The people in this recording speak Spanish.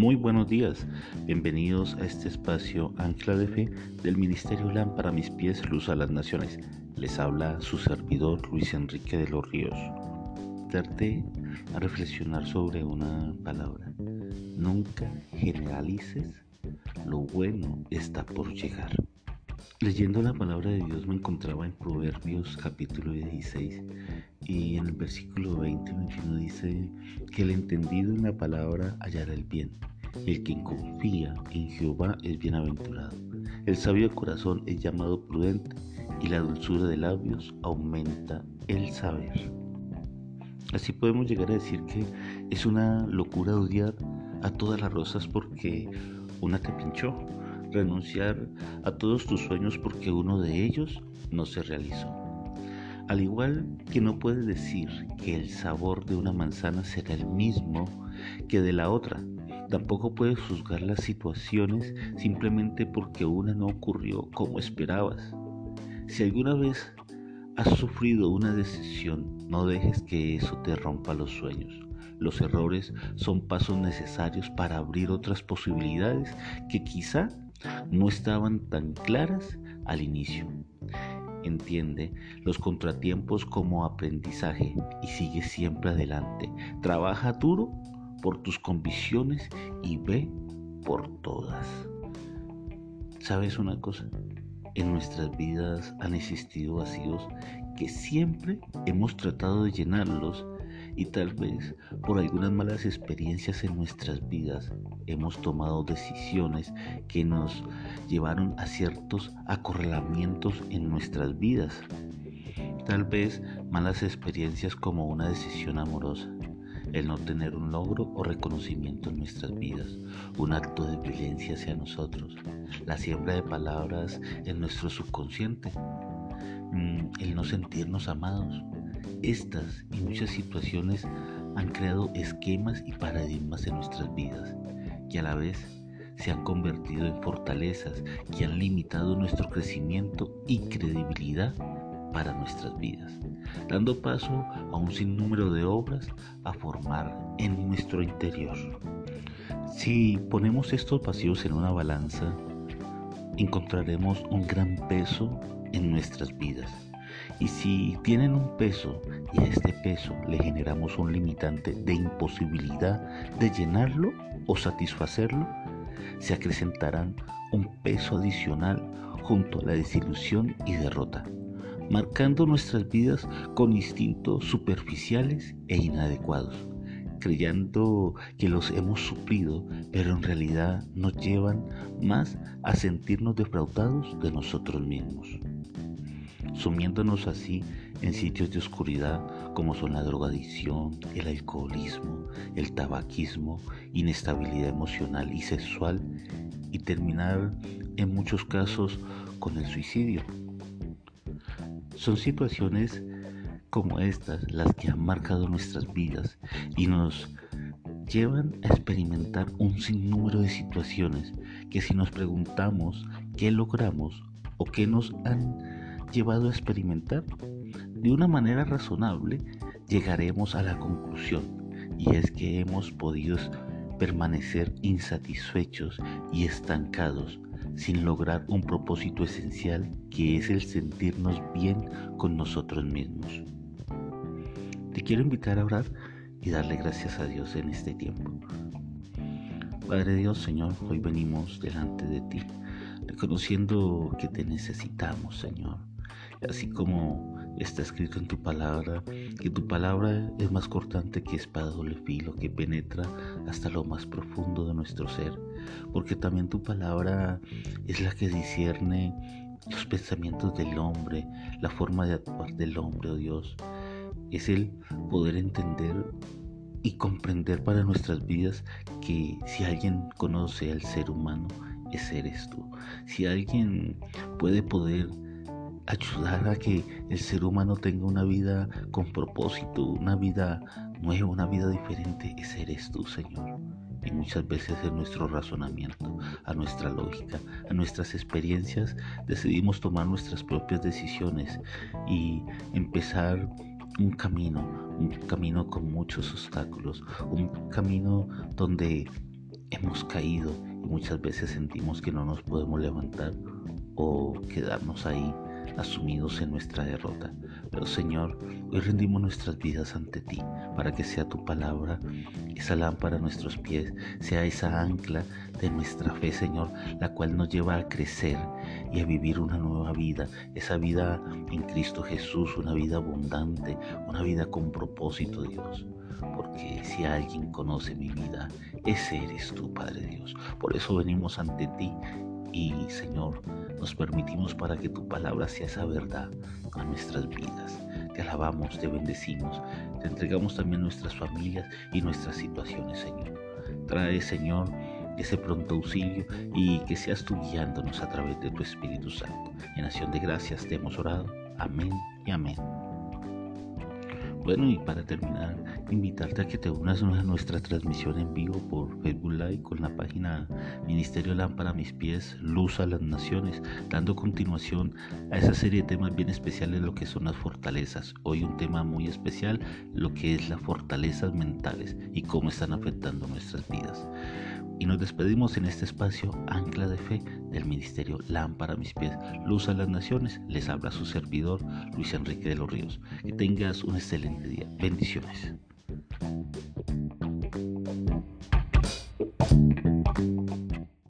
Muy buenos días, bienvenidos a este espacio Ancla de Fe del Ministerio Lámpara Mis Pies, Luz a las Naciones. Les habla su servidor Luis Enrique de los Ríos. Darte a reflexionar sobre una palabra. Nunca generalices, lo bueno está por llegar. Leyendo la palabra de Dios me encontraba en Proverbios capítulo 16 y en el versículo 20 21 dice que el entendido en la palabra hallará el bien. El que confía en Jehová es bienaventurado. El sabio corazón es llamado prudente y la dulzura de labios aumenta el saber. Así podemos llegar a decir que es una locura odiar a todas las rosas porque una te pinchó, renunciar a todos tus sueños porque uno de ellos no se realizó. Al igual que no puedes decir que el sabor de una manzana será el mismo que de la otra, tampoco puedes juzgar las situaciones simplemente porque una no ocurrió como esperabas. Si alguna vez has sufrido una decisión, no dejes que eso te rompa los sueños. Los errores son pasos necesarios para abrir otras posibilidades que quizá no estaban tan claras al inicio. Entiende los contratiempos como aprendizaje y sigue siempre adelante. Trabaja duro por tus convicciones y ve por todas. ¿Sabes una cosa? En nuestras vidas han existido vacíos que siempre hemos tratado de llenarlos y tal vez por algunas malas experiencias en nuestras vidas hemos tomado decisiones que nos llevaron a ciertos acorralamientos en nuestras vidas. Tal vez malas experiencias como una decisión amorosa, el no tener un logro o reconocimiento en nuestras vidas, un acto de violencia hacia nosotros, la siembra de palabras en nuestro subconsciente, mm, el no sentirnos amados, estas y muchas situaciones han creado esquemas y paradigmas en nuestras vidas que a la vez se han convertido en fortalezas que han limitado nuestro crecimiento y credibilidad para nuestras vidas, dando paso a un sinnúmero de obras a formar en nuestro interior. Si ponemos estos vacíos en una balanza, encontraremos un gran peso en nuestras vidas y si tienen un peso y a este peso le generamos un limitante de imposibilidad de llenarlo o satisfacerlo, se acrecentarán un peso adicional junto a la desilusión y derrota, marcando nuestras vidas con instintos superficiales e inadecuados, creyendo que los hemos suplido, pero en realidad nos llevan más a sentirnos defraudados de nosotros mismos sumiéndonos así en sitios de oscuridad como son la drogadicción, el alcoholismo, el tabaquismo, inestabilidad emocional y sexual y terminar en muchos casos con el suicidio. Son situaciones como estas las que han marcado nuestras vidas y nos llevan a experimentar un sinnúmero de situaciones que si nos preguntamos qué logramos o qué nos han llevado a experimentar, de una manera razonable llegaremos a la conclusión, y es que hemos podido permanecer insatisfechos y estancados sin lograr un propósito esencial que es el sentirnos bien con nosotros mismos. Te quiero invitar a orar y darle gracias a Dios en este tiempo. Padre Dios, Señor, hoy venimos delante de ti, reconociendo que te necesitamos, Señor así como está escrito en tu palabra, que tu palabra es más cortante que espada doble filo, que penetra hasta lo más profundo de nuestro ser, porque también tu palabra es la que discierne los pensamientos del hombre, la forma de actuar del hombre, oh Dios. Es el poder entender y comprender para nuestras vidas que si alguien conoce al ser humano, ese eres tú. Si alguien puede poder ayudar a que el ser humano tenga una vida con propósito, una vida nueva, una vida diferente, ese eres tú, Señor. Y muchas veces en nuestro razonamiento, a nuestra lógica, a nuestras experiencias, decidimos tomar nuestras propias decisiones y empezar un camino, un camino con muchos obstáculos, un camino donde hemos caído y muchas veces sentimos que no nos podemos levantar o quedarnos ahí asumidos en nuestra derrota. Pero Señor, hoy rendimos nuestras vidas ante ti para que sea tu palabra, esa lámpara a nuestros pies, sea esa ancla de nuestra fe, Señor, la cual nos lleva a crecer y a vivir una nueva vida, esa vida en Cristo Jesús, una vida abundante, una vida con propósito, Dios. Porque si alguien conoce mi vida, ese eres tú, Padre Dios. Por eso venimos ante ti y, Señor, nos permitimos para que tu palabra sea esa verdad a nuestras vidas. Te alabamos, te bendecimos, te entregamos también nuestras familias y nuestras situaciones, Señor. Trae, Señor, ese pronto auxilio y que seas tú guiándonos a través de tu Espíritu Santo. En acción de gracias te hemos orado. Amén y amén. Bueno, y para terminar, invitarte a que te unas a nuestra transmisión en vivo por Facebook Live con la página Ministerio Lámpara mis pies, Luz a las Naciones, dando continuación a esa serie de temas bien especiales, lo que son las fortalezas. Hoy un tema muy especial, lo que es las fortalezas mentales y cómo están afectando nuestras vidas. Y nos despedimos en este espacio Ancla de Fe del Ministerio Lámpara a mis pies, Luz a las Naciones. Les habla su servidor Luis Enrique de los Ríos. Que tengas un excelente día. Bendiciones.